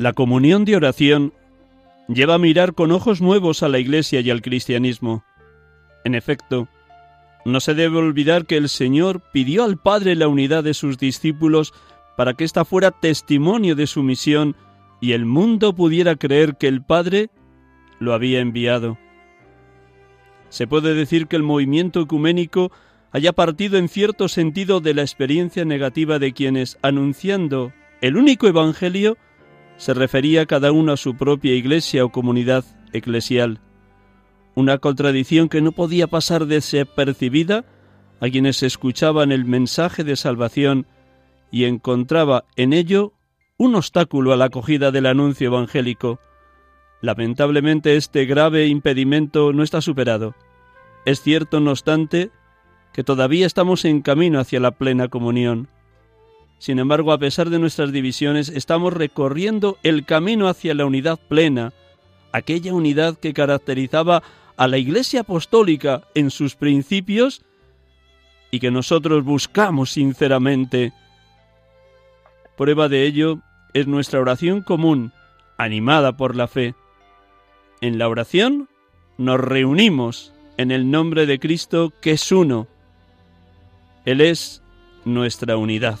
La comunión de oración lleva a mirar con ojos nuevos a la Iglesia y al cristianismo. En efecto, no se debe olvidar que el Señor pidió al Padre la unidad de sus discípulos para que ésta fuera testimonio de su misión y el mundo pudiera creer que el Padre lo había enviado. Se puede decir que el movimiento ecuménico haya partido en cierto sentido de la experiencia negativa de quienes, anunciando el único Evangelio, se refería cada uno a su propia iglesia o comunidad eclesial, una contradicción que no podía pasar desapercibida a quienes escuchaban el mensaje de salvación y encontraba en ello un obstáculo a la acogida del anuncio evangélico. Lamentablemente este grave impedimento no está superado. Es cierto, no obstante, que todavía estamos en camino hacia la plena comunión. Sin embargo, a pesar de nuestras divisiones, estamos recorriendo el camino hacia la unidad plena, aquella unidad que caracterizaba a la Iglesia Apostólica en sus principios y que nosotros buscamos sinceramente. Prueba de ello es nuestra oración común, animada por la fe. En la oración nos reunimos en el nombre de Cristo que es uno. Él es nuestra unidad.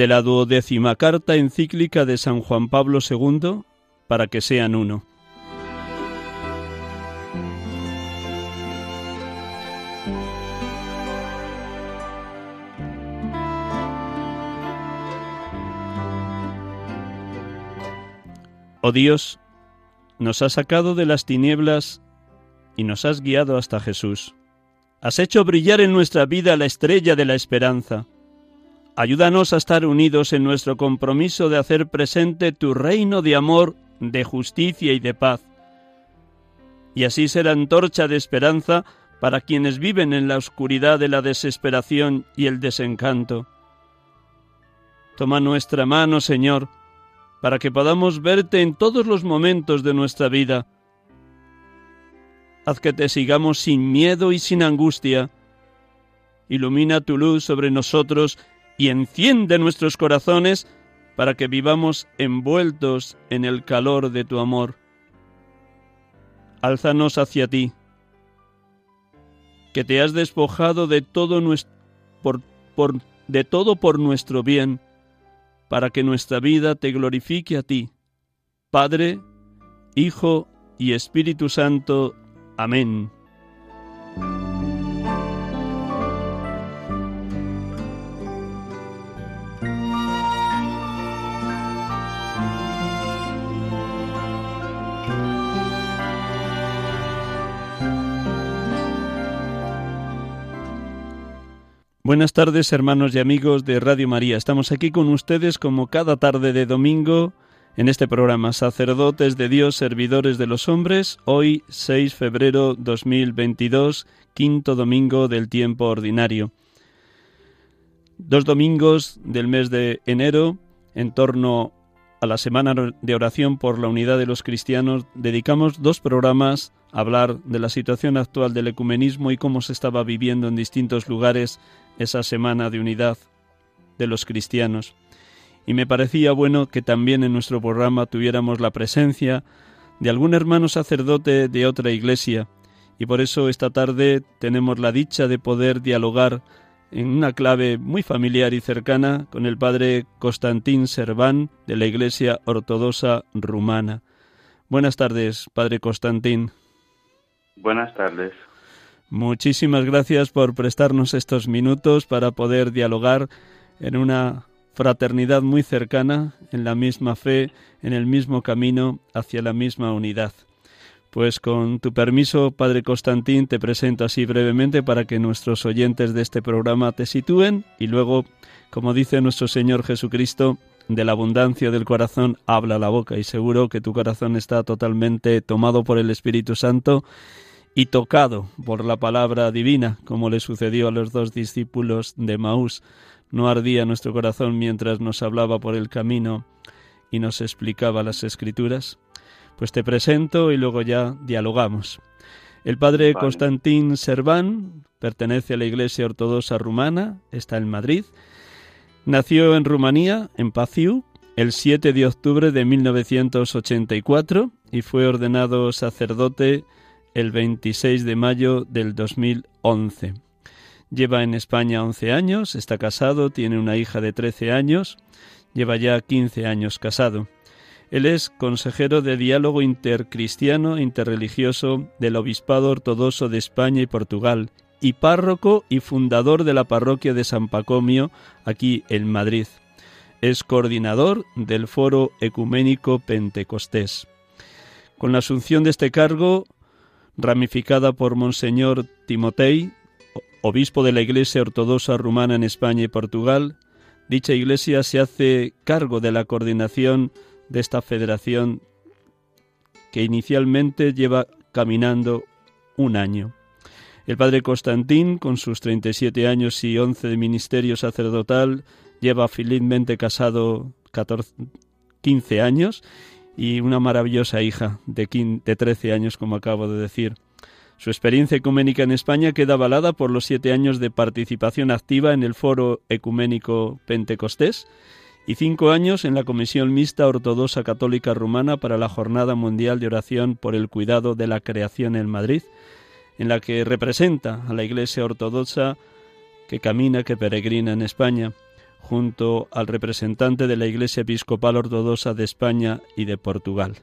De la duodécima carta encíclica de San Juan Pablo II para que sean uno. Oh Dios, nos has sacado de las tinieblas y nos has guiado hasta Jesús. Has hecho brillar en nuestra vida la estrella de la esperanza. Ayúdanos a estar unidos en nuestro compromiso de hacer presente tu reino de amor, de justicia y de paz. Y así ser antorcha de esperanza para quienes viven en la oscuridad de la desesperación y el desencanto. Toma nuestra mano, Señor, para que podamos verte en todos los momentos de nuestra vida. Haz que te sigamos sin miedo y sin angustia. Ilumina tu luz sobre nosotros y enciende nuestros corazones para que vivamos envueltos en el calor de tu amor. Álzanos hacia ti, que te has despojado de todo, por, de todo por nuestro bien, para que nuestra vida te glorifique a ti, Padre, Hijo y Espíritu Santo. Amén. Buenas tardes hermanos y amigos de Radio María. Estamos aquí con ustedes como cada tarde de domingo en este programa Sacerdotes de Dios, Servidores de los Hombres, hoy 6 febrero 2022, quinto domingo del tiempo ordinario. dos domingos del mes de enero, en torno a la semana de oración por la unidad de los cristianos, dedicamos dos programas a hablar de la situación actual del ecumenismo y cómo se estaba viviendo en distintos lugares esa semana de unidad de los cristianos. Y me parecía bueno que también en nuestro programa tuviéramos la presencia de algún hermano sacerdote de otra iglesia, y por eso esta tarde tenemos la dicha de poder dialogar en una clave muy familiar y cercana con el padre Constantín Serván de la Iglesia Ortodoxa Rumana. Buenas tardes, padre Constantín. Buenas tardes. Muchísimas gracias por prestarnos estos minutos para poder dialogar en una fraternidad muy cercana, en la misma fe, en el mismo camino, hacia la misma unidad. Pues con tu permiso, Padre Constantín, te presento así brevemente para que nuestros oyentes de este programa te sitúen y luego, como dice nuestro Señor Jesucristo, de la abundancia del corazón habla la boca y seguro que tu corazón está totalmente tomado por el Espíritu Santo y tocado por la palabra divina, como le sucedió a los dos discípulos de Maús. No ardía nuestro corazón mientras nos hablaba por el camino y nos explicaba las escrituras. Pues te presento y luego ya dialogamos. El padre Constantín Serván pertenece a la Iglesia Ortodoxa Rumana, está en Madrid. Nació en Rumanía, en Paciu, el 7 de octubre de 1984 y fue ordenado sacerdote el 26 de mayo del 2011. Lleva en España 11 años, está casado, tiene una hija de 13 años, lleva ya 15 años casado. Él es consejero de diálogo intercristiano interreligioso del Obispado Ortodoxo de España y Portugal y párroco y fundador de la parroquia de San Pacomio aquí en Madrid. Es coordinador del Foro Ecuménico Pentecostés. Con la asunción de este cargo, ramificada por Monseñor Timotei, obispo de la Iglesia Ortodoxa Rumana en España y Portugal, dicha iglesia se hace cargo de la coordinación de esta federación que inicialmente lleva caminando un año. El padre Constantín, con sus 37 años y 11 de ministerio sacerdotal, lleva felizmente casado 15 años y una maravillosa hija de, 15, de 13 años, como acabo de decir. Su experiencia ecuménica en España queda avalada por los siete años de participación activa en el Foro Ecuménico Pentecostés y cinco años en la Comisión Mixta Ortodoxa Católica Rumana para la Jornada Mundial de Oración por el Cuidado de la Creación en Madrid, en la que representa a la Iglesia Ortodoxa que camina, que peregrina en España, junto al representante de la Iglesia Episcopal Ortodoxa de España y de Portugal.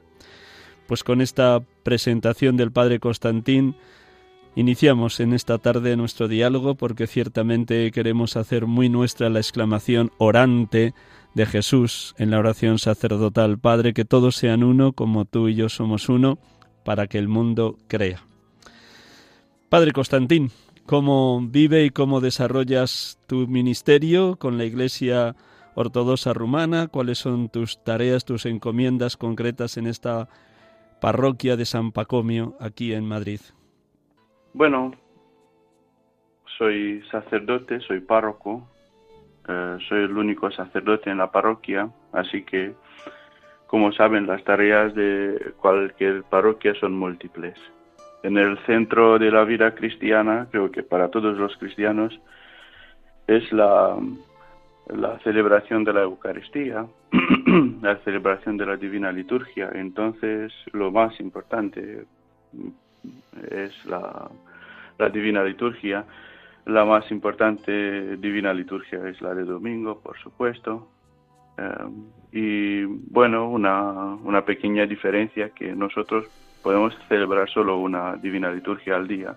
Pues con esta presentación del Padre Constantín, Iniciamos en esta tarde nuestro diálogo porque ciertamente queremos hacer muy nuestra la exclamación orante de Jesús en la oración sacerdotal, Padre, que todos sean uno como tú y yo somos uno, para que el mundo crea. Padre Constantín, ¿cómo vive y cómo desarrollas tu ministerio con la Iglesia Ortodoxa Rumana? ¿Cuáles son tus tareas, tus encomiendas concretas en esta parroquia de San Pacomio aquí en Madrid? Bueno, soy sacerdote, soy párroco, eh, soy el único sacerdote en la parroquia, así que, como saben, las tareas de cualquier parroquia son múltiples. En el centro de la vida cristiana, creo que para todos los cristianos, es la, la celebración de la Eucaristía, la celebración de la Divina Liturgia. Entonces, lo más importante es la, la Divina Liturgia. La más importante Divina Liturgia es la de domingo, por supuesto. Eh, y bueno, una, una pequeña diferencia que nosotros podemos celebrar solo una Divina Liturgia al día.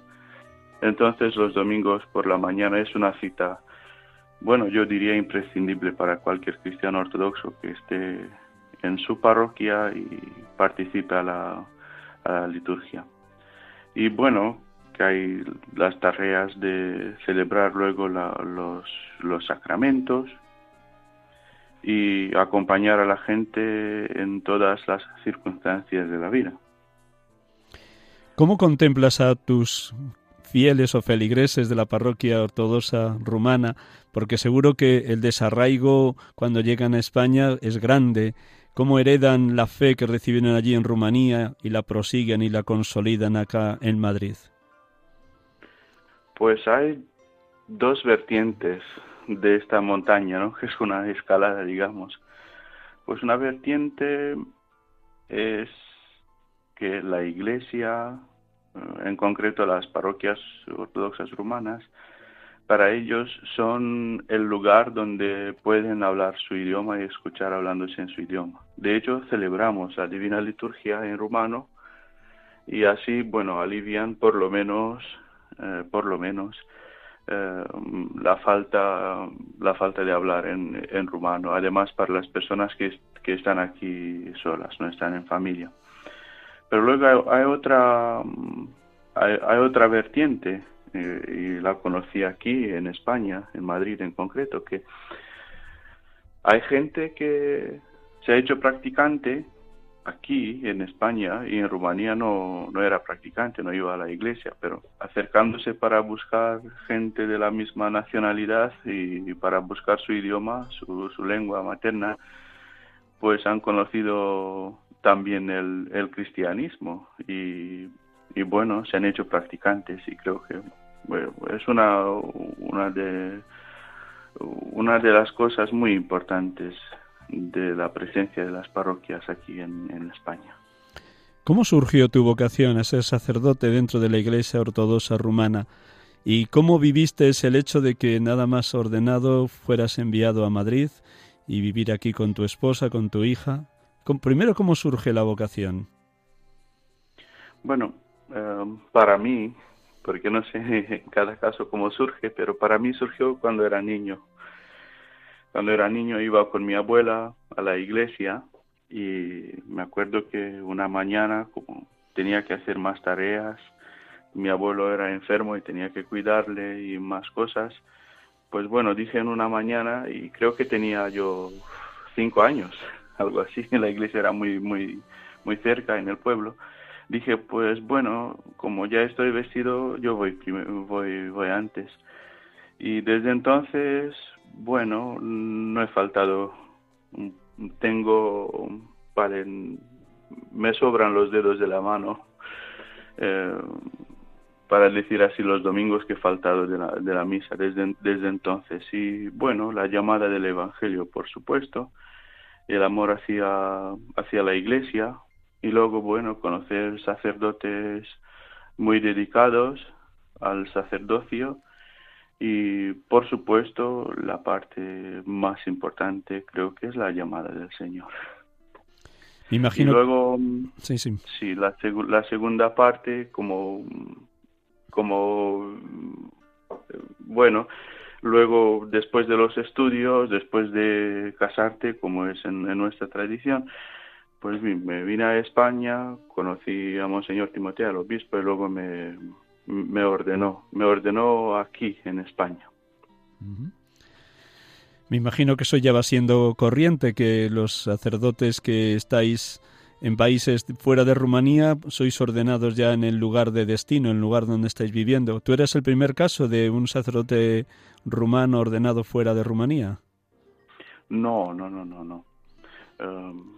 Entonces los domingos por la mañana es una cita, bueno, yo diría imprescindible para cualquier cristiano ortodoxo que esté en su parroquia y participe la, a la liturgia. Y bueno, que hay las tareas de celebrar luego los, los sacramentos y acompañar a la gente en todas las circunstancias de la vida. ¿Cómo contemplas a tus fieles o feligreses de la parroquia ortodoxa rumana, porque seguro que el desarraigo cuando llegan a España es grande. ¿Cómo heredan la fe que recibieron allí en Rumanía y la prosiguen y la consolidan acá en Madrid? Pues hay dos vertientes de esta montaña, ¿no? Que es una escalada, digamos. Pues una vertiente es que la Iglesia, eh, en concreto las parroquias ortodoxas rumanas, para ellos son el lugar donde pueden hablar su idioma y escuchar hablándose en su idioma. De hecho, celebramos la Divina Liturgia en rumano y así, bueno, alivian por lo menos, eh, por lo menos, eh, la falta la falta de hablar en, rumano. Además, para las personas que, que están aquí solas, no están en familia. Pero luego hay, otra hay, otra vertiente eh, y la conocí aquí en España, en Madrid en concreto, que hay gente que se ha hecho practicante aquí en España y en Rumanía no, no era practicante, no iba a la iglesia, pero acercándose para buscar gente de la misma nacionalidad y, para buscar su idioma, su, su lengua materna, pues han conocido también el, el cristianismo y, y, bueno, se han hecho practicantes y creo que es una, una, de, una de las cosas muy importantes de la presencia de las parroquias aquí en, en España. ¿Cómo surgió tu vocación a ser sacerdote dentro de la Iglesia Ortodoxa Rumana? ¿Y cómo viviste el hecho de que nada más ordenado fueras enviado a Madrid y vivir aquí con tu esposa, con tu hija? Primero, ¿cómo surge la vocación? Bueno, eh, para mí, porque no sé en cada caso cómo surge, pero para mí surgió cuando era niño. Cuando era niño iba con mi abuela a la iglesia y me acuerdo que una mañana, como tenía que hacer más tareas, mi abuelo era enfermo y tenía que cuidarle y más cosas, pues bueno, dije en una mañana y creo que tenía yo cinco años algo así, la iglesia era muy, muy, muy cerca en el pueblo. Dije, pues bueno, como ya estoy vestido, yo voy, voy, voy antes. Y desde entonces, bueno, no he faltado. Tengo, me sobran los dedos de la mano. Eh, para decir así los domingos que he faltado de la, de la misa desde, desde entonces. Y bueno, la llamada del Evangelio, por supuesto, el amor hacia, hacia la iglesia y luego, bueno, conocer sacerdotes muy dedicados al sacerdocio y, por supuesto, la parte más importante creo que es la llamada del Señor. imagino. Y luego, sí, sí. sí la, la segunda parte, como, como, bueno, Luego, después de los estudios, después de casarte, como es en, nuestra tradición, pues me vine a España, conocí a Monseñor Timoteo, al obispo, y luego me, me ordenó, me ordenó aquí en España. Me imagino que eso ya va siendo corriente, que los sacerdotes que estáis en países fuera de Rumanía sois ordenados ya en el lugar de destino, en el lugar donde estáis viviendo. ¿Tú eras el primer caso de un sacerdote rumano ordenado fuera de Rumanía? No, no, no, no, no. Em,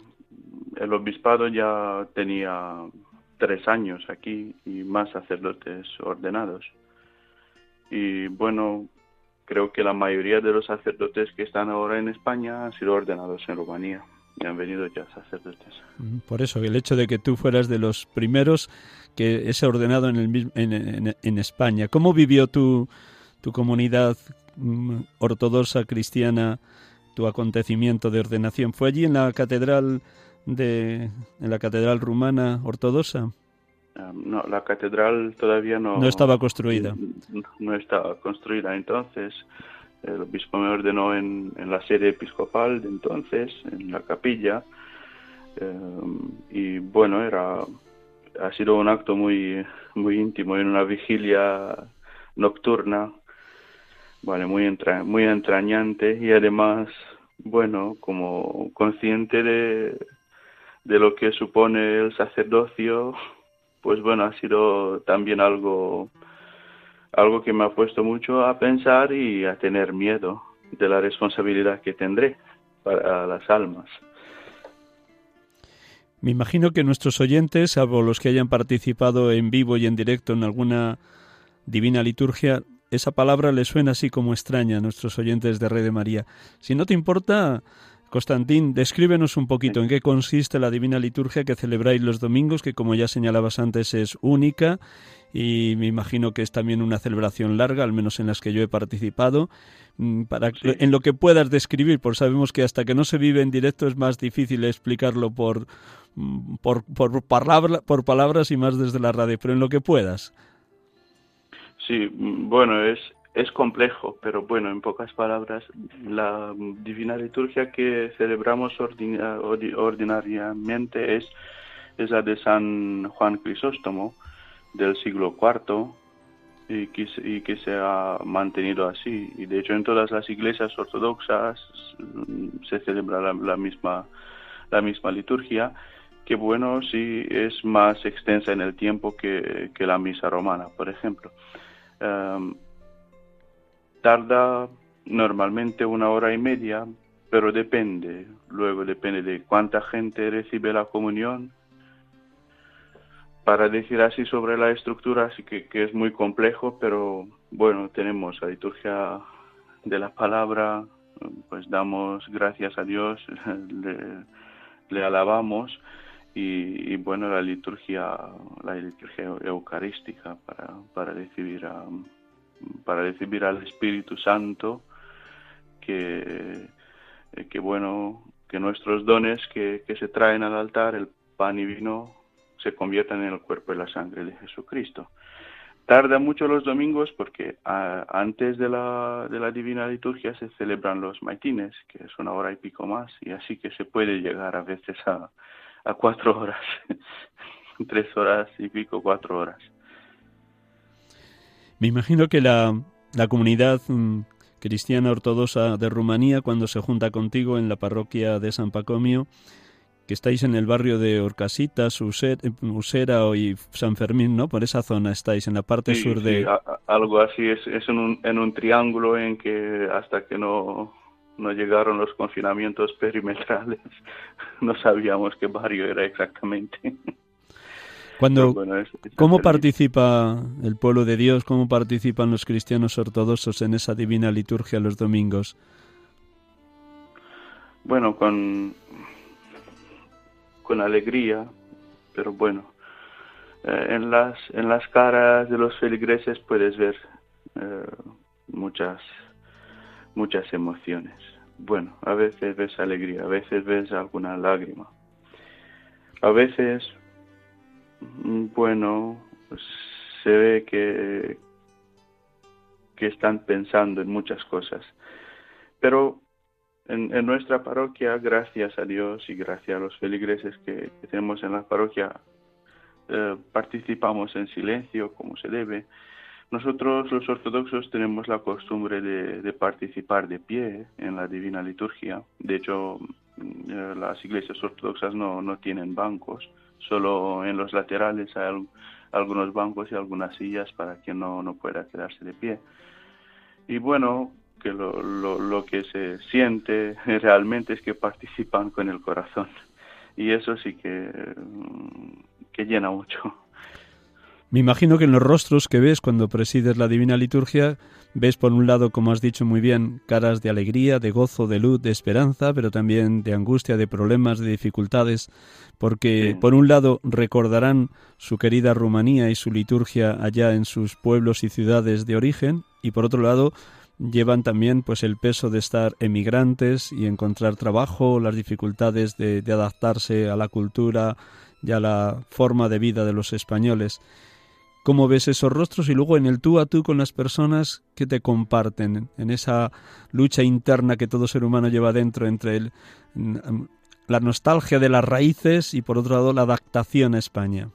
el obispado ya tenía tres años aquí y más sacerdotes ordenados. Y bueno, creo que la mayoría de los sacerdotes que están ahora en España han sido ordenados en Rumanía y han venido ya sacerdotes. Por eso, el hecho de que tú fueras de los primeros que es ordenado en, el, en, en, España. ¿Cómo vivió tu, tu comunidad mm, ortodoxa cristiana tu acontecimiento de ordenación? ¿Fue allí en la catedral de en la catedral rumana ortodoxa? no, la catedral todavía no, no estaba construida. no estaba construida. Entonces, el obispo me ordenó en, la sede episcopal de entonces, en la capilla, eh, y bueno, era ha sido un acto muy muy íntimo en una vigilia nocturna, vale, muy entra, muy entrañante y además, bueno, como consciente de de lo que supone el sacerdocio, pues bueno, ha sido también algo algo que me ha puesto mucho a pensar y a tener miedo de la responsabilidad que tendré para las almas. Me imagino que nuestros oyentes, salvo los que hayan participado en vivo y en directo en alguna divina liturgia, esa palabra les suena así como extraña a nuestros oyentes de Rey de María. Si no te importa, Constantín, descríbenos un poquito en qué consiste la divina liturgia que celebráis los domingos, que como ya señalabas antes es única y me imagino que es también una celebración larga, al menos en las que yo he participado. Mm, para en lo que puedas describir, porque sabemos que hasta que no se vive en directo es más difícil explicarlo por mm, por, por, por palabras y más desde la radio, pero en lo que puedas. Sí, mm, bueno, es es complejo, pero bueno, en pocas palabras, la divina liturgia que celebramos ordinariamente es, es la de San Juan Crisóstomo del siglo IV y que, se ha mantenido así. Y de hecho en todas las iglesias ortodoxas mm, se celebra la, misma, la misma liturgia, que bueno, sí es más extensa en el tiempo que, que la misa romana, por ejemplo. Em, tarda normalmente una hora y media, pero depende, luego depende de cuánta gente recibe la comunión. Para decir así sobre la estructura, sí que, es muy complejo, pero bueno, tenemos la liturgia de la palabra, pues damos gracias a Dios, le, alabamos y, bueno, la liturgia, la liturgia eucarística para, para recibir a, para recibir al Espíritu Santo, que, eh, que bueno, que nuestros dones que, se traen al altar, el pan y vino, se conviertan en el cuerpo y la sangre de Jesucristo. Tarda mucho los domingos porque antes de la, de la divina liturgia se celebran los maitines, que es una hora y pico más, y así que se puede llegar a veces a, a cuatro horas, tres horas y pico, cuatro horas. Me imagino que la, la comunidad mm, cristiana ortodoxa de Rumanía, cuando se junta contigo en la parroquia de San Pacomio, que estáis en el barrio de Orcasitas, Usera y San Fermín, ¿no? Por esa zona estáis, en la parte sur de... algo así, es, es en, un, en un triángulo en que hasta que no, no llegaron los confinamientos perimetrales, no sabíamos qué barrio era exactamente. Cuando, ¿Cómo participa el pueblo de Dios, cómo participan los cristianos ortodoxos en esa divina liturgia los domingos? Bueno, con, con alegría, pero bueno, eh, en, las, en las caras de los feligreses puedes ver eh, muchas, muchas emociones. Bueno, a veces ves alegría, a veces ves alguna lágrima, a veces bueno, se ve que, que están pensando en muchas cosas. Pero en, nuestra parroquia, gracias a Dios y gracias a los feligreses que, tenemos en la parroquia, eh, participamos en silencio como se debe. Nosotros los ortodoxos tenemos la costumbre de, participar de pie en la divina liturgia. De hecho, eh, las iglesias ortodoxas no, no tienen bancos Solo en los laterales hay algunos bancos y algunas sillas para que no, no pueda quedarse de pie. Y bueno, que lo, lo, lo que se siente realmente es que participan con el corazón. Y eso sí que, que llena mucho. Me imagino que en los rostros que ves cuando presides la Divina Liturgia, ves por un lado, como has dicho muy bien, caras de alegría, de gozo, de luz, de esperanza, pero también de angustia, de problemas, de dificultades, porque por un lado recordarán su querida Rumanía y su liturgia allá en sus pueblos y ciudades de origen, y por otro lado llevan también pues el peso de estar emigrantes y encontrar trabajo, las dificultades de, de adaptarse a la cultura y a la forma de vida de los españoles cómo ves esos rostros y luego en el tú a tú con las personas que te comparten, en esa lucha interna que todo ser humano lleva dentro entre el, la nostalgia de las raíces y por otro lado la adaptación a España.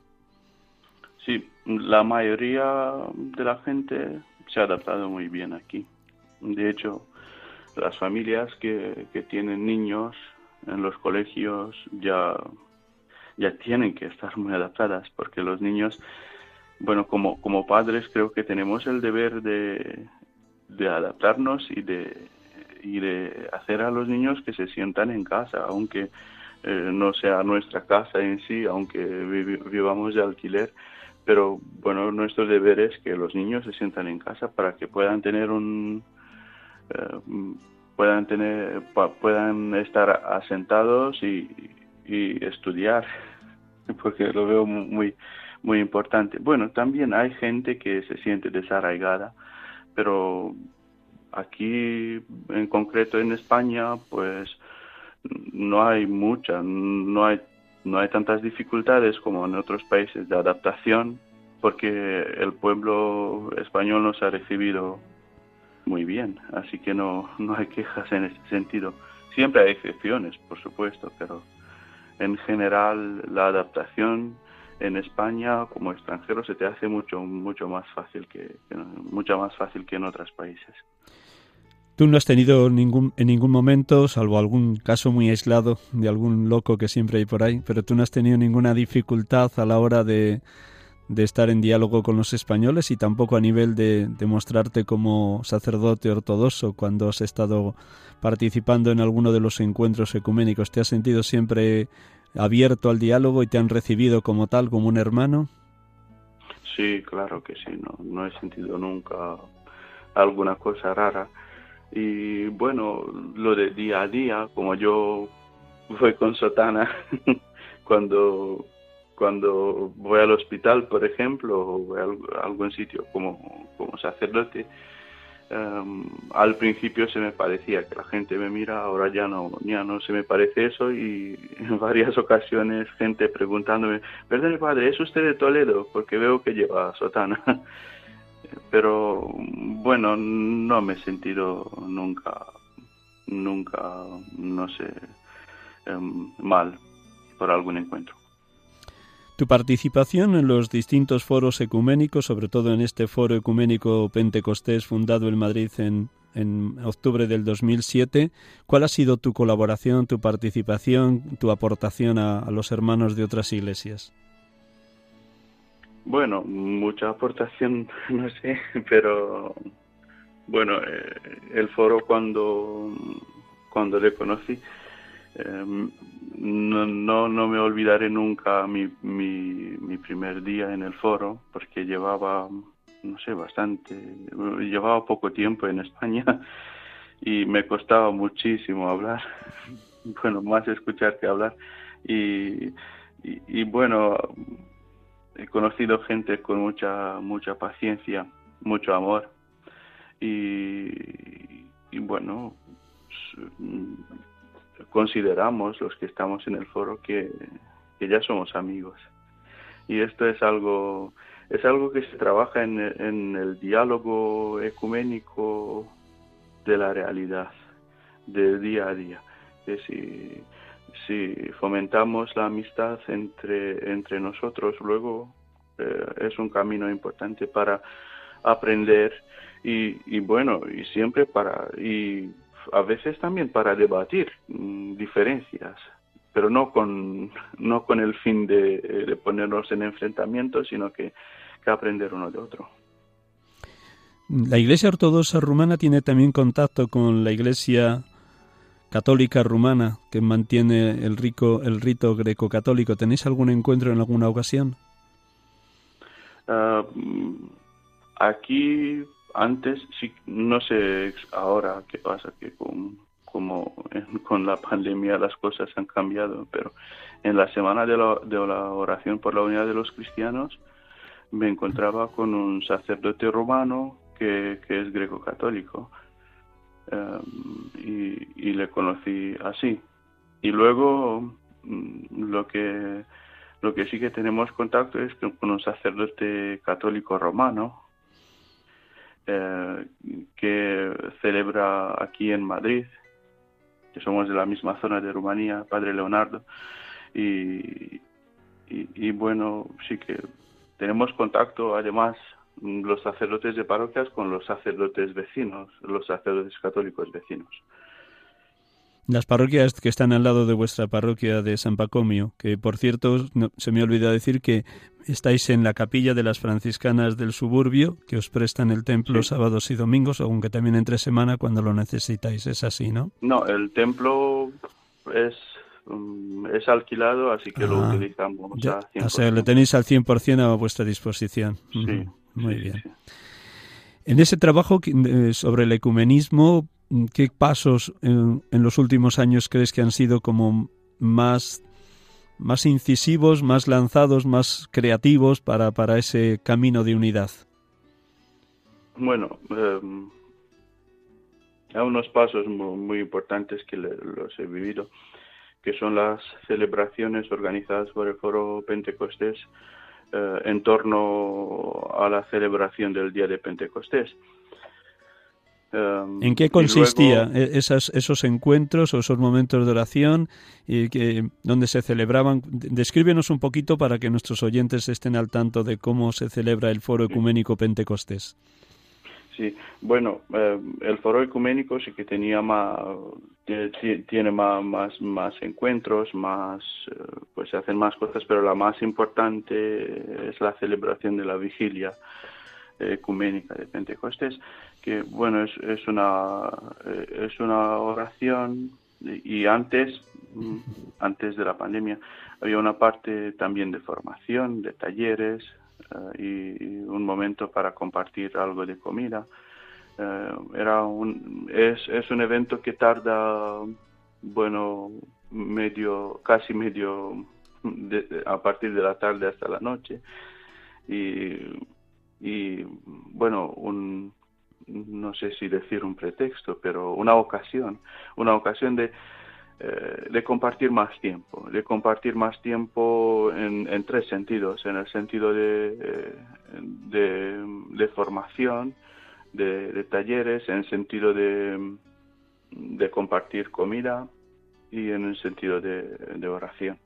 Sí, la mayoría de la gente se ha adaptado muy bien aquí. De hecho, las familias que, que tienen niños en los colegios ya, ya tienen que estar muy adaptadas porque los niños bueno, como, como padres creo que tenemos el deber de, de adaptarnos y de, y de hacer a los niños que se sientan en casa, aunque eh, no sea nuestra casa en sí, aunque vivamos de alquiler, pero bueno, nuestro deber es que los niños se sientan en casa para que puedan tener un eh, puedan tener puedan estar asentados y, y estudiar porque lo veo muy muy importante. Bueno, también hay gente que se siente desarraigada, pero aquí en concreto en España, pues no hay mucha, no hay, no hay tantas dificultades como en otros países de adaptación, porque el pueblo español nos ha recibido muy bien, así que no, no hay quejas en ese sentido. Siempre hay excepciones, por supuesto, pero en general la adaptación en España como extranjero se te hace mucho mucho más fácil que, mucho más fácil que en otros países. Tú no has tenido ningún, en ningún momento, salvo algún caso muy aislado de algún loco que siempre hay por ahí, pero tú no has tenido ninguna dificultad a la hora de, de estar en diálogo con los españoles y tampoco a nivel de, de, mostrarte como sacerdote ortodoxo cuando has estado participando en alguno de los encuentros ecuménicos. ¿Te has sentido siempre abierto al diálogo y te han recibido como tal, como un hermano? Sí, claro que sí, no, no he sentido nunca alguna cosa rara y bueno, lo de día a día, como yo voy con sotana cuando, cuando voy al hospital, por ejemplo, o voy a algún sitio como, como sacerdote, em, al principio se me parecía que la gente me mira, ahora ya no, ya no se me parece eso y en varias ocasiones gente preguntándome, perdón padre, ¿es usted de Toledo? Porque veo que lleva sotana. pero bueno, no me he sentido nunca, nunca, no sé, em, mal por algún encuentro. Tu participación en los distintos foros ecuménicos, sobre todo en este foro ecuménico Pentecostés fundado en Madrid en, en octubre del 2007, ¿cuál ha sido tu colaboración, tu participación, tu aportación a los hermanos de otras iglesias? Bueno, mucha aportación, no sé, pero bueno, eh, el foro cuando, cuando le conocí, em, no, no, no, me olvidaré nunca mi, mi, mi, primer día en el foro, porque llevaba, no sé, bastante, llevaba poco tiempo en España y me costaba muchísimo hablar, bueno, más escuchar que hablar. Y, y, y bueno, he conocido gente con mucha mucha paciencia, mucho amor y, bueno, consideramos los que estamos en el foro que, ya somos amigos. Y esto es algo es algo que se trabaja en, el diálogo ecuménico de la realidad, de día a día. Que si si fomentamos la amistad entre, entre nosotros, luego eh, es un camino importante para aprender y, y, bueno, y siempre para, y a veces también para debatir mm, diferencias, pero no con, no con el fin de, de ponernos en enfrentamiento, sino que, que aprender uno de otro. La Iglesia Ortodoxa Rumana tiene también contacto con la Iglesia católica rumana que mantiene el, rico, el rito greco-católico. ¿Tenéis algún encuentro en alguna ocasión? Ah, aquí antes, sí, no sé ahora qué pasa, que con, como con la pandemia las cosas han cambiado, pero en la semana de la, de la oración por la unidad de los cristianos me encontraba con un sacerdote romano que, que es greco-católico Em, y, le conocí así. Y luego mm, lo que lo que sí que tenemos contacto es con un sacerdote católico romano eh, que celebra aquí en Madrid, que somos de la misma zona de Rumanía, Padre Leonardo, y, y bueno, sí que tenemos contacto además los sacerdotes de parroquias con los sacerdotes vecinos, los sacerdotes católicos vecinos. Las parroquias que están al lado de vuestra parroquia de San Pacomio, que por cierto se me olvidó decir que estáis en la capilla de las franciscanas del suburbio, que os prestan el templo sábados y domingos, aunque también entre semana cuando lo necesitáis. Es así, ¿no? No, el templo es mm, es alquilado, así que lo ah, utilizamos ya, O sea, lo tenéis al 100% a vuestra disposición. Sí. Muy bien. En ese trabajo sobre el ecumenismo, ¿qué pasos en, los últimos años crees que han sido como más, más incisivos, más lanzados, más creativos para, para ese camino de unidad? Bueno, em, hay unos pasos muy, importantes que los he vivido, que son las celebraciones organizadas por el Foro Pentecostés eh, en torno a la celebración del día de Pentecostés. Em, ¿En qué consistía e-, esos encuentros o esos momentos de oración y que, donde se celebraban? Descríbenos un poquito para que nuestros oyentes estén al tanto de cómo se celebra el Foro Ecuménico Pentecostés. Sí, bueno, em, el Foro Ecuménico sí que tenía más, tiene más, más, encuentros, más, eh, pues se hacen más cosas, pero la más importante es la celebración de la vigilia ecuménica de Pentecostés que bueno es, es una eh, es una oración y antes mm, antes de la pandemia había una parte también de formación de talleres eh, y, un momento para compartir algo de comida. Eh, era un es, es un evento que tarda bueno medio casi medio a partir de la tarde hasta la noche y, y bueno un no sé si decir un pretexto, pero una ocasión, una ocasión de, eh, de compartir más tiempo, de compartir más tiempo en, tres sentidos, en el sentido de, eh, de, formación, de, talleres, en el sentido de, de compartir comida y en el sentido de, oración.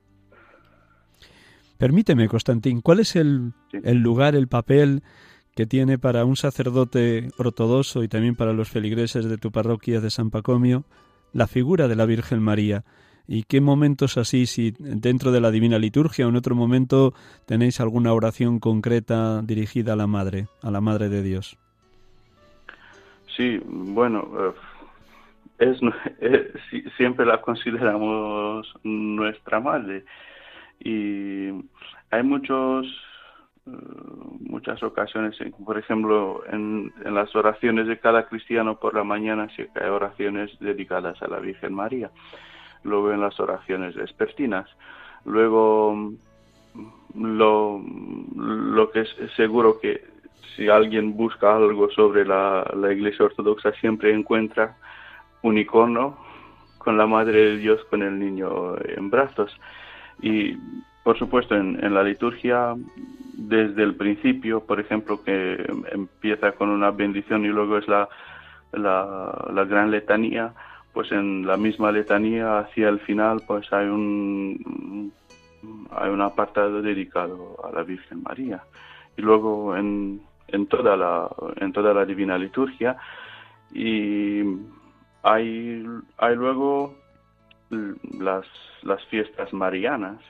Permíteme, Constantín, ¿cuál es el, el lugar, el papel que tiene para un sacerdote ortodoxo y también para los feligreses de tu parroquia de San Pacomio la figura de la Virgen María. ¿Y qué momentos así, si dentro de la Divina Liturgia o en otro momento tenéis alguna oración concreta dirigida a la Madre, a la Madre de Dios? Sí, bueno, eh, es, siempre la consideramos nuestra Madre y hay muchos eh, muchas ocasiones, por ejemplo, en, las oraciones de cada cristiano por la mañana sí hay oraciones dedicadas a la Virgen María, luego en las oraciones vespertinas, luego mm, lo, lo que es seguro que si alguien busca algo sobre la, la Iglesia Ortodoxa siempre encuentra un icono con la Madre de Dios con el niño en brazos y por supuesto en, en la liturgia desde el principio, por ejemplo, que empieza con una bendición y luego es la, la, gran letanía, pues en la misma letanía hacia el final pues hay un hay un apartado dedicado a la Virgen María. Y luego en, en toda la en toda la divina liturgia. Y hay hay luego las las fiestas marianas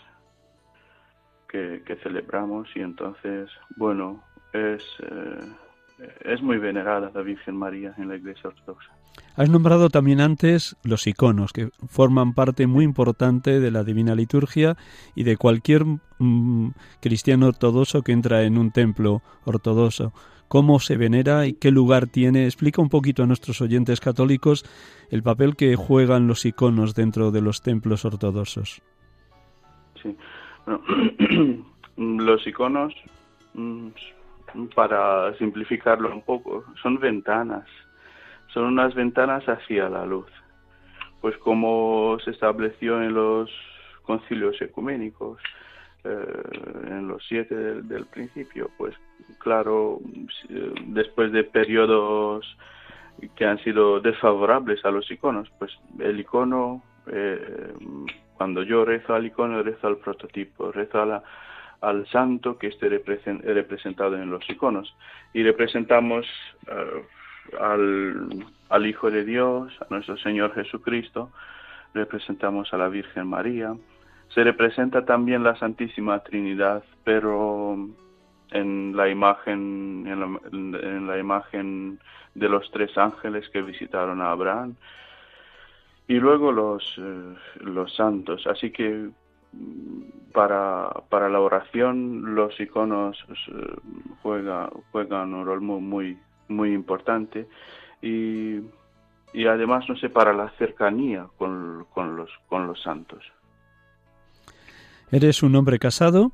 que, celebramos y entonces, bueno, es, eh, es muy venerada la Virgen María en la Iglesia Ortodoxa. Has nombrado también antes los iconos, que forman parte muy importante de la Divina Liturgia y de cualquier mm, cristiano ortodoxo que entra en un templo ortodoxo. ¿Cómo se venera y qué lugar tiene? Explica un poquito a nuestros oyentes católicos el papel que juegan los iconos dentro de los templos ortodoxos. Sí, los iconos, mm, para simplificarlo un poco, son ventanas, son unas ventanas hacia la luz. Pues como se estableció en los concilios ecuménicos, eh, en los siete del, principio, pues claro, después de periodos que han sido desfavorables a los iconos, pues el icono eh, cuando yo rezo al icono, rezo al prototipo, rezo al santo que esté representado en los iconos. Y representamos eh, al, Hijo de Dios, a nuestro Señor Jesucristo, representamos a la Virgen María. Se representa también la Santísima Trinidad, pero en la imagen en la, imagen de los tres ángeles que visitaron a Abraham y luego los eh, los santos así que mm, para, para la oración los iconos eh, juega, juegan un rol muy, muy, muy importante y, y, además, no sé, para la cercanía con, con, los, con los santos. Eres un hombre casado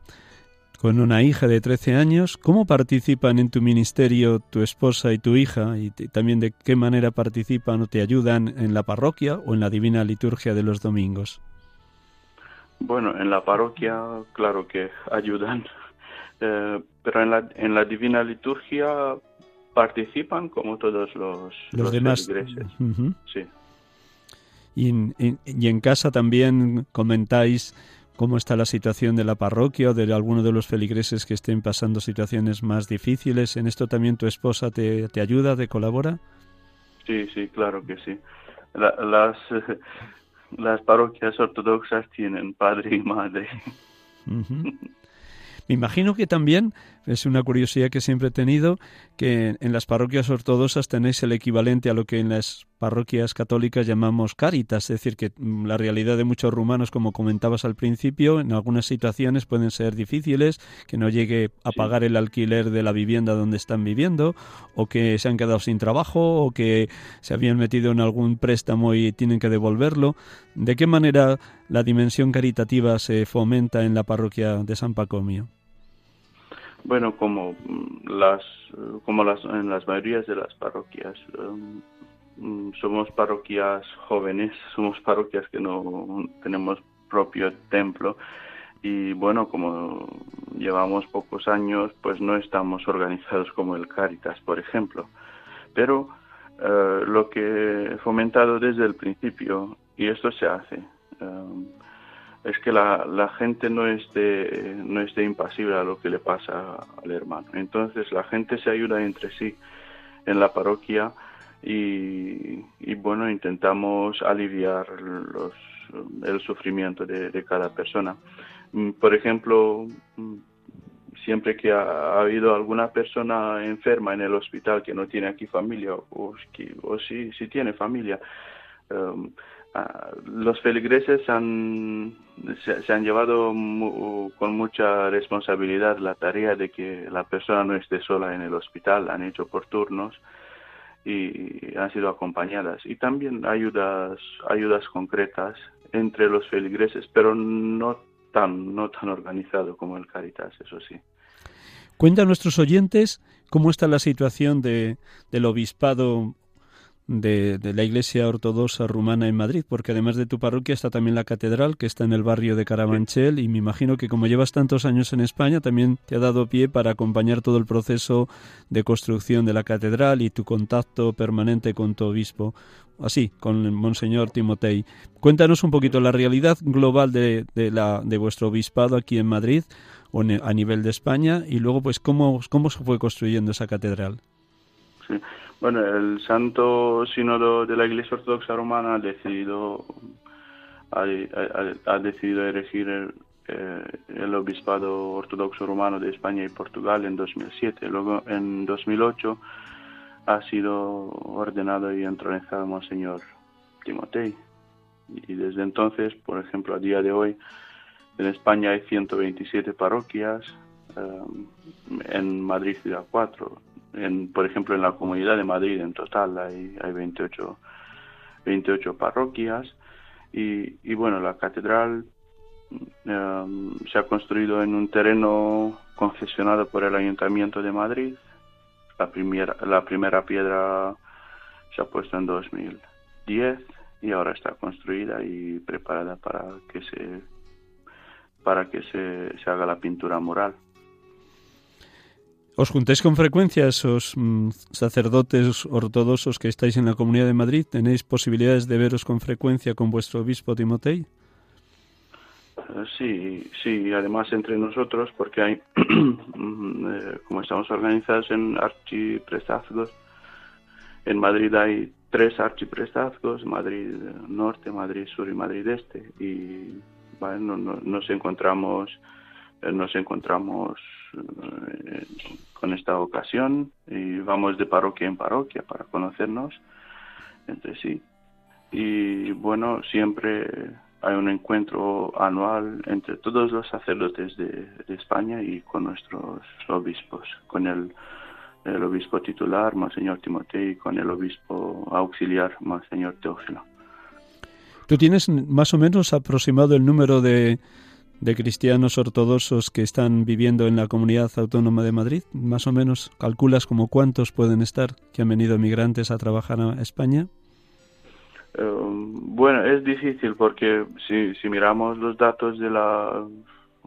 con una hija de 13 años. ¿Cómo participan en tu ministerio tu esposa y tu hija? Y también de qué manera participan o te ayudan en la parroquia o en la divina liturgia de los domingos. Bueno, en la parroquia, claro que ayudan, eh, pero en la, en la divina liturgia participan como todos los, los, demás. Sí. Y y en casa también comentáis cómo está la situación de la parroquia o de alguno de los feligreses que estén pasando situaciones más difíciles. ¿En esto también tu esposa te, te ayuda, te colabora? Sí, sí, claro que sí. las, las parroquias ortodoxas tienen padre y madre. Me imagino que también es una curiosidad que siempre he tenido que en las parroquias ortodoxas tenéis el equivalente a lo que en las parroquias católicas llamamos caritas, es decir, que mm, la realidad de muchos rumanos, como comentabas al principio, en algunas situaciones pueden ser difíciles, que no llegue a pagar el alquiler de la vivienda donde están viviendo, o que se han quedado sin trabajo, o que se habían metido en algún préstamo y tienen que devolverlo. ¿De qué manera la dimensión caritativa se fomenta en la parroquia de San Pacomio? Bueno, como las, como las, en las mayorías de las parroquias, um, mm, somos parroquias jóvenes, somos parroquias que no tenemos propio templo y bueno, como llevamos pocos años, pues no estamos organizados como el Caritas, por ejemplo. Pero eh, lo que he fomentado desde el principio, y esto se hace, um, es que la, la gente no esté, no esté impasible a lo que le pasa al hermano. Entonces la gente se ayuda entre sí en la parroquia y, y bueno, intentamos aliviar los, el sufrimiento de, de, cada persona. Mm, por ejemplo, mm, siempre que ha, habido alguna persona enferma en el hospital que no tiene aquí familia o, si, si tiene familia, um, Ah, los feligreses han, se, han llevado con mucha responsabilidad la tarea de que la persona no esté sola en el hospital, han hecho por turnos y han sido acompañadas. Y también ayudas, ayudas concretas entre los feligreses, pero no tan, no tan organizado como el Caritas, eso sí. Cuenta a nuestros oyentes cómo está la situación de, del obispado de, la Iglesia Ortodoxa Rumana en Madrid, porque además de tu parroquia está también la catedral, que está en el barrio de Carabanchel, y me imagino que como llevas tantos años en España, también te ha dado pie para acompañar todo el proceso de construcción de la catedral y tu contacto permanente con tu obispo, así, con el Monseñor Timotei. Cuéntanos un poquito la realidad global de, de, la, de vuestro obispado aquí en Madrid, o a nivel de España, y luego, pues, cómo, cómo se fue construyendo esa catedral. Bueno, el Santo Sínodo de la Iglesia Ortodoxa Romana ha decidido ha, ha, decidido elegir el, eh, el, Obispado Ortodoxo Romano de España y Portugal en 2007. Luego, en 2008, ha sido ordenado y entronizado Monseñor Timotei. Y desde entonces, por ejemplo, a día de hoy, en España hay 127 parroquias, eh, en Madrid ciudad 4, en, por ejemplo, en la Comunidad de Madrid en total hay, hay 28, 28 parroquias y, y bueno, la catedral um, se ha construido en un terreno concesionado por el Ayuntamiento de Madrid. La primera, la primera piedra se ha puesto en 2010 y ahora está construida y preparada para que se para que se, se haga la pintura mural. ¿Os juntáis con frecuencia esos mm, sacerdotes ortodoxos que estáis en la Comunidad de Madrid? ¿Tenéis posibilidades de veros con frecuencia con vuestro obispo Timotei? Eh, sí, sí, además entre nosotros, porque hay, eh, como estamos organizados en archiprestazgos, en Madrid hay tres archiprestazgos, Madrid Norte, Madrid Sur y Madrid Este. Y bueno, nos encontramos, eh, nos encontramos eh, con esta ocasión y vamos de parroquia en parroquia para conocernos entre sí. Y bueno, siempre hay un encuentro anual entre todos los sacerdotes de, España y con nuestros obispos, con el, el obispo titular, Monseñor Timoteo, y con el obispo auxiliar, Monseñor Teófilo. ¿Tú tienes más o menos aproximado el número de, de cristianos ortodoxos que están viviendo en la comunidad autónoma de Madrid? Más o menos, ¿calculas como cuántos pueden estar que han venido migrantes a trabajar a España? Em, bueno, es difícil porque si, si miramos los datos de la,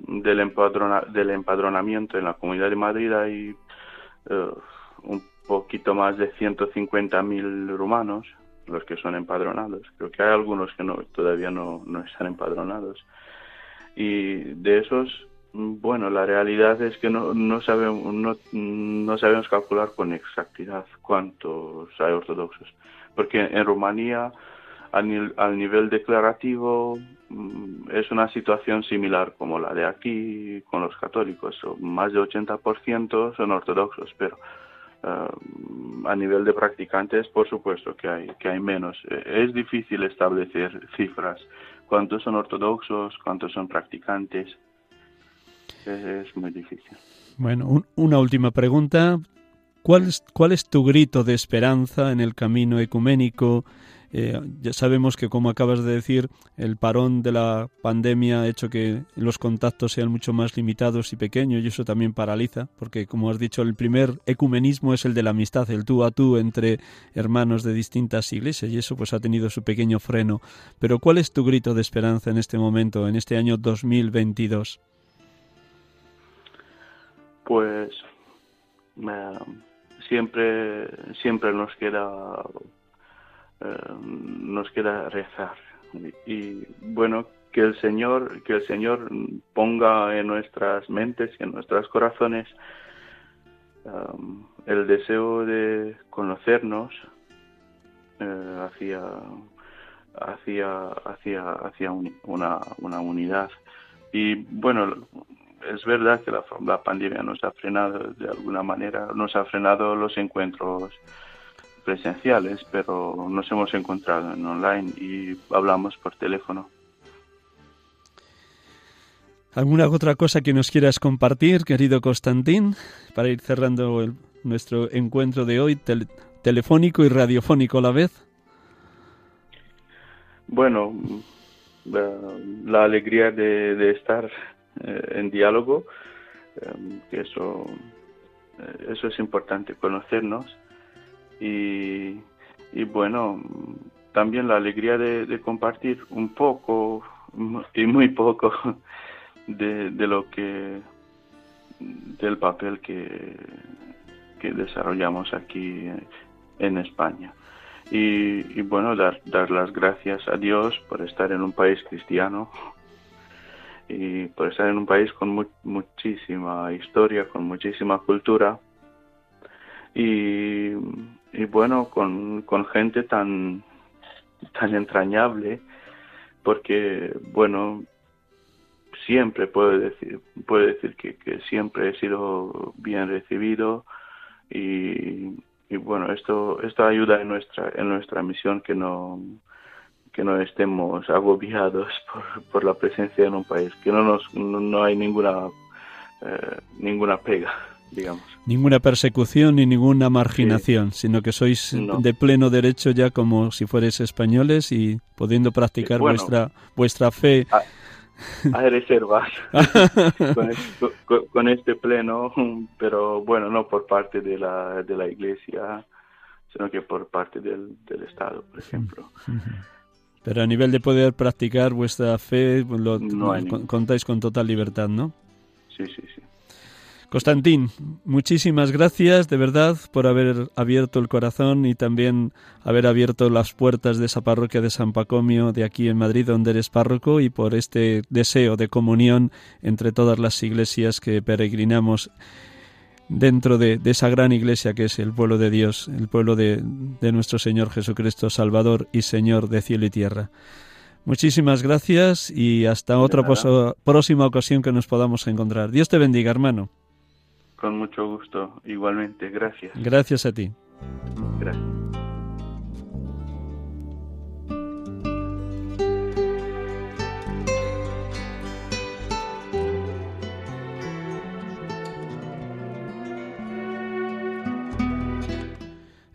del, empadrona, del empadronamiento en la Comunidad de Madrid hay eh, un poquito más de 150.000 rumanos los que son empadronados. Creo que hay algunos que no, todavía no, no están empadronados. Y de esos, bueno, la realidad es que no, no, sabemos, no, sabemos calcular con exactitud cuántos hay ortodoxos. Porque en Rumanía al, nivel declarativo mm, es una situación similar como la de aquí con los católicos. Más de 80% son ortodoxos, pero eh, a nivel de practicantes, por supuesto que hay, que hay menos. Es difícil establecer cifras. ¿Cuántos son ortodoxos? ¿Cuántos son practicantes? Es, muy difícil. Bueno, una última pregunta. ¿Cuál es, ¿Cuál es tu grito de esperanza en el camino ecuménico? Eh, ya sabemos que, como acabas de decir, el parón de la pandemia ha hecho que los contactos sean mucho más limitados y pequeños y eso también paraliza, porque, como has dicho, el primer ecumenismo es el de la amistad, el tú a tú entre hermanos de distintas iglesias y eso pues ha tenido su pequeño freno. Pero ¿cuál es tu grito de esperanza en este momento, en este año 2022? Pues siempre siempre nos queda nos queda rezar. Y, bueno, que el Señor, que el Señor ponga en nuestras mentes y en nuestros corazones um, el deseo de conocernos eh, hacia hacia hacia hacia una, una unidad y bueno es verdad que la, la pandemia nos ha frenado de alguna manera nos ha frenado los encuentros presenciales, pero nos hemos encontrado en online y hablamos por teléfono. ¿Alguna otra cosa que nos quieras compartir, querido Constantín, para ir cerrando nuestro encuentro de hoy, telefónico y radiofónico a la vez? Bueno, la, alegría de, estar eh, en diálogo, eh, que eso, eh, eso es importante, conocernos y, y bueno, también la alegría de, compartir un poco y muy poco de, de lo que del papel que, que desarrollamos aquí en España. Y, y, bueno, dar, dar las gracias a Dios por estar en un país cristiano y por estar en un país con muchísima historia, con muchísima cultura. Y, y bueno, con, con gente tan, tan entrañable, porque, bueno, siempre puedo decir, puedo decir que, que siempre he sido bien recibido y, y, bueno, esto, esto ayuda en nuestra, en nuestra misión que no, que no estemos agobiados por, por la presencia en un país, que no nos, no, hay ninguna, eh, ninguna pega digamos. Ninguna persecución ni ninguna marginación, sino que sois de pleno derecho ya como si fuerais españoles y pudiendo practicar vuestra vuestra fe. Hay reservas con, este, pleno, pero bueno, no por parte de la, de la Iglesia, sino que por parte del, del Estado, por ejemplo. Pero a nivel de poder practicar vuestra fe, lo, contáis con total libertad, ¿no? Sí, sí, sí. Constantín, muchísimas gracias de verdad por haber abierto el corazón y también haber abierto las puertas de esa parroquia de San Pacomio de aquí en Madrid donde eres párroco y por este deseo de comunión entre todas las iglesias que peregrinamos dentro de, esa gran iglesia que es el pueblo de Dios, el pueblo de, nuestro Señor Jesucristo, Salvador y Señor de cielo y tierra. Muchísimas gracias y hasta otra próxima ocasión que nos podamos encontrar. Dios te bendiga, hermano. Con mucho gusto, igualmente, gracias. Gracias a ti. Gracias.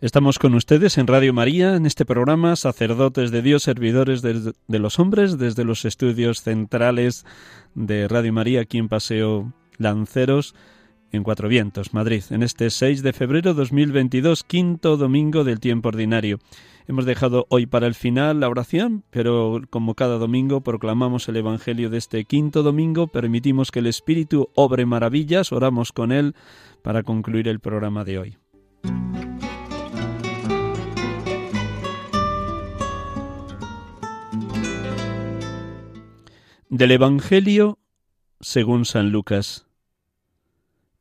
Estamos con ustedes en Radio María, en este programa Sacerdotes de Dios, Servidores de, los Hombres, desde los estudios centrales de Radio María, aquí en Paseo Lanceros, en Cuatro Vientos, Madrid, en este 6 de febrero 2022, quinto domingo del tiempo ordinario. Hemos dejado hoy para el final la oración, pero como cada domingo proclamamos el Evangelio de este quinto domingo, permitimos que el Espíritu obre maravillas, oramos con él para concluir el programa de hoy. Del Evangelio según San Lucas.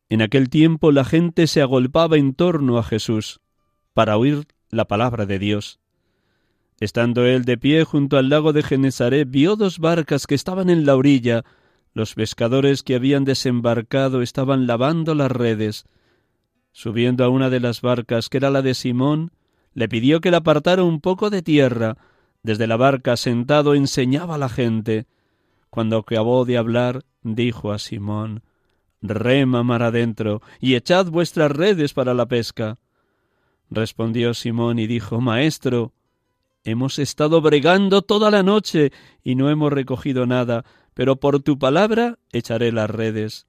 En aquel tiempo la gente se agolpaba en torno a Jesús para oír la palabra de Dios. Estando él de pie junto al lago de Genesaret, vio dos barcas que estaban en la orilla. Los pescadores que habían desembarcado estaban lavando las redes. Subiendo a una de las barcas, que era la de Simón, le pidió que la apartara un poco de tierra. Desde la barca sentado enseñaba a la gente. Cuando acabó de hablar, dijo a Simón, Rema mar adentro, y echad vuestras redes para la pesca. Respondió Simón y dijo, Maestro, hemos estado bregando toda la noche y no hemos recogido nada, pero por tu palabra echaré las redes.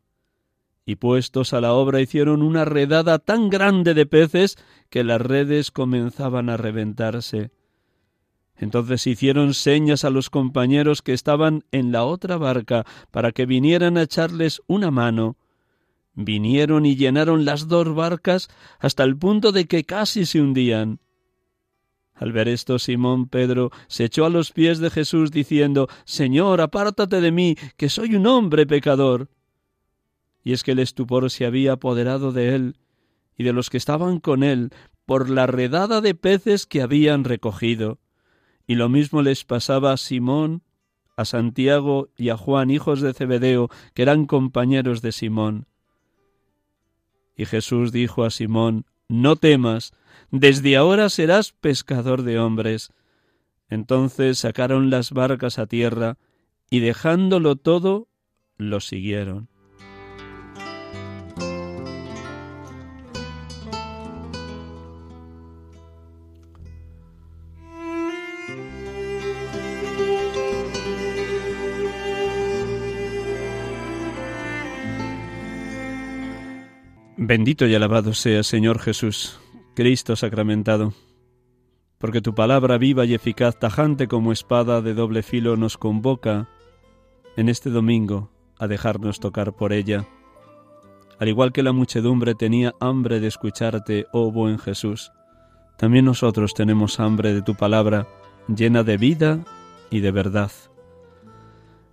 Y puestos a la obra hicieron una redada tan grande de peces que las redes comenzaban a reventarse. Entonces hicieron señas a los compañeros que estaban en la otra barca para que vinieran a echarles una mano. Vinieron y llenaron las dos barcas hasta el punto de que casi se hundían. Al ver esto, Simón Pedro se echó a los pies de Jesús diciendo Señor, apártate de mí, que soy un hombre pecador. Y es que el estupor se había apoderado de él y de los que estaban con él por la redada de peces que habían recogido. Y lo mismo les pasaba a Simón, a Santiago y a Juan, hijos de Zebedeo, que eran compañeros de Simón. Y Jesús dijo a Simón, No temas, desde ahora serás pescador de hombres. Entonces sacaron las barcas a tierra, y dejándolo todo, lo siguieron. Bendito y alabado sea, Señor Jesús, Cristo sacramentado, porque tu palabra viva y eficaz, tajante como espada de doble filo, nos convoca en este domingo a dejarnos tocar por ella. Al igual que la muchedumbre tenía hambre de escucharte, oh buen Jesús, también nosotros tenemos hambre de tu palabra, llena de vida y de verdad.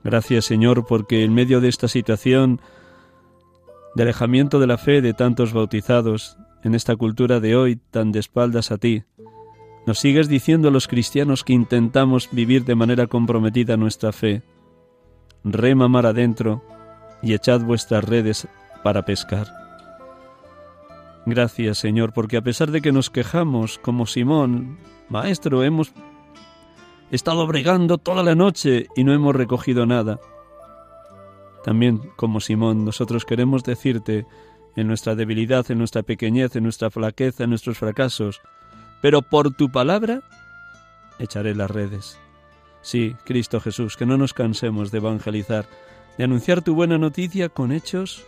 Gracias, Señor, porque en medio de esta situación de alejamiento de la fe de tantos bautizados en esta cultura de hoy tan de espaldas a ti. Nos sigues diciendo a los cristianos que intentamos vivir de manera comprometida nuestra fe. Rema mar adentro y echad vuestras redes para pescar. Gracias, Señor, porque a pesar de que nos quejamos como Simón, Maestro, hemos estado bregando toda la noche y no hemos recogido nada. También, como Simón, nosotros queremos decirte, en nuestra debilidad, en nuestra pequeñez, en nuestra flaqueza, en nuestros fracasos, pero por tu palabra echaré las redes. Sí, Cristo Jesús, que no nos cansemos de evangelizar, de anunciar tu buena noticia con hechos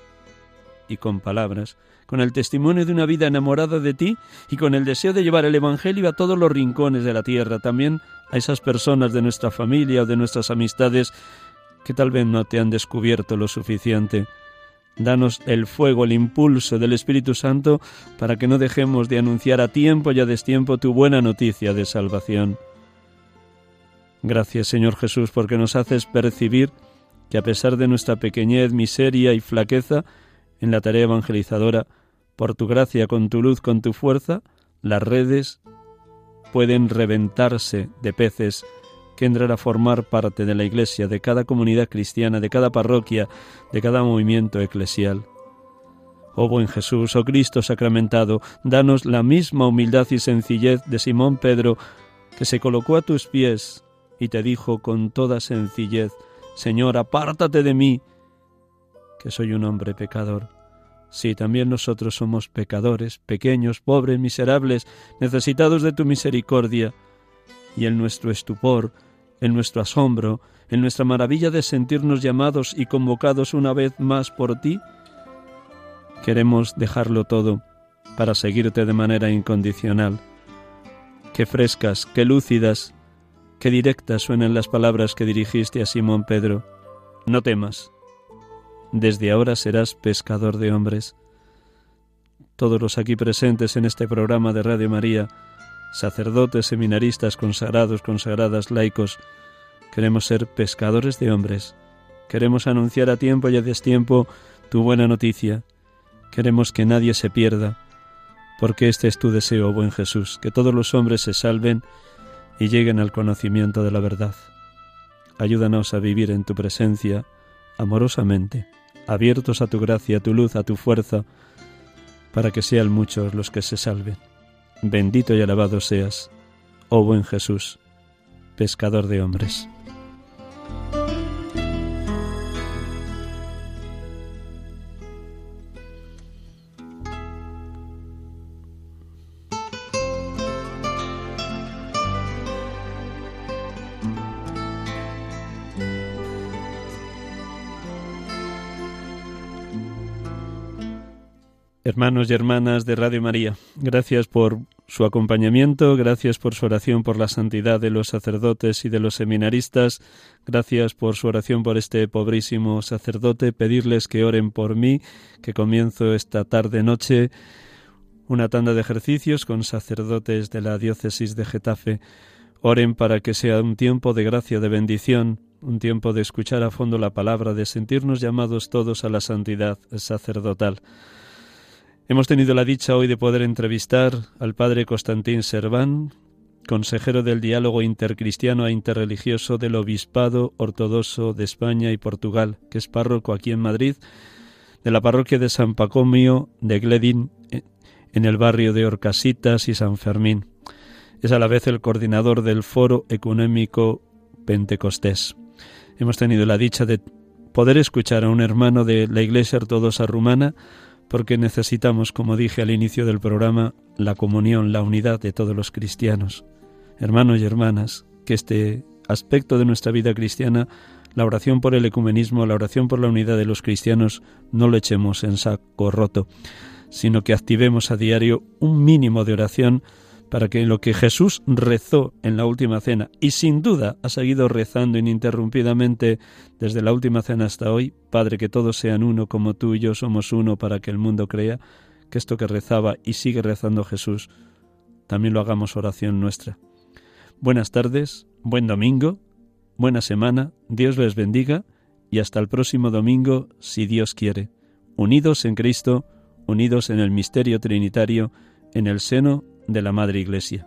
y con palabras, con el testimonio de una vida enamorada de ti y con el deseo de llevar el Evangelio a todos los rincones de la tierra, también a esas personas de nuestra familia o de nuestras amistades que tal vez no te han descubierto lo suficiente. Danos el fuego, el impulso del Espíritu Santo para que no dejemos de anunciar a tiempo y a destiempo tu buena noticia de salvación. Gracias Señor Jesús porque nos haces percibir que a pesar de nuestra pequeñez, miseria y flaqueza en la tarea evangelizadora, por tu gracia, con tu luz, con tu fuerza, las redes pueden reventarse de peces que entrar a formar parte de la Iglesia, de cada comunidad cristiana, de cada parroquia, de cada movimiento eclesial. Oh buen Jesús, oh Cristo sacramentado, danos la misma humildad y sencillez de Simón Pedro, que se colocó a tus pies y te dijo con toda sencillez, Señor, apártate de mí, que soy un hombre pecador. Sí, también nosotros somos pecadores, pequeños, pobres, miserables, necesitados de tu misericordia. Y en nuestro estupor, en nuestro asombro, en nuestra maravilla de sentirnos llamados y convocados una vez más por ti, queremos dejarlo todo para seguirte de manera incondicional. Qué frescas, qué lúcidas, qué directas suenan las palabras que dirigiste a Simón Pedro. No temas, desde ahora serás pescador de hombres. Todos los aquí presentes en este programa de Radio María, sacerdotes, seminaristas, consagrados, consagradas, laicos, queremos ser pescadores de hombres. Queremos anunciar a tiempo y a destiempo tu buena noticia. Queremos que nadie se pierda, porque este es tu deseo, buen Jesús, que todos los hombres se salven y lleguen al conocimiento de la verdad. Ayúdanos a vivir en tu presencia amorosamente, abiertos a tu gracia, a tu luz, a tu fuerza, para que sean muchos los que se salven. Bendito y alabado seas, oh buen Jesús, pescador de hombres. Hermanos y hermanas de Radio María, gracias por su acompañamiento, gracias por su oración por la santidad de los sacerdotes y de los seminaristas, gracias por su oración por este pobrísimo sacerdote, pedirles que oren por mí, que comienzo esta tarde noche una tanda de ejercicios con sacerdotes de la diócesis de Getafe. Oren para que sea un tiempo de gracia, de bendición, un tiempo de escuchar a fondo la palabra, de sentirnos llamados todos a la santidad sacerdotal. Hemos tenido la dicha hoy de poder entrevistar al padre Constantín Serván, consejero del diálogo intercristiano e interreligioso del Obispado Ortodoxo de España y Portugal, que es párroco aquí en Madrid, de la parroquia de San Pacomio de Gledin, en el barrio de Orcasitas y San Fermín. Es a la vez el coordinador del Foro Económico Pentecostés. Hemos tenido la dicha de poder escuchar a un hermano de la Iglesia Ortodoxa Rumana porque necesitamos, como dije al inicio del programa, la comunión, la unidad de todos los cristianos. Hermanos y hermanas, que este aspecto de nuestra vida cristiana, la oración por el ecumenismo, la oración por la unidad de los cristianos, no lo echemos en saco roto, sino que activemos a diario un mínimo de oración para que lo que Jesús rezó en la última cena, y sin duda ha seguido rezando ininterrumpidamente desde la última cena hasta hoy, Padre, que todos sean uno como tú y yo somos uno para que el mundo crea, que esto que rezaba y sigue rezando Jesús, también lo hagamos oración nuestra. Buenas tardes, buen domingo, buena semana, Dios les bendiga y hasta el próximo domingo, si Dios quiere, unidos en Cristo, unidos en el misterio trinitario, en el seno de la Madre Iglesia.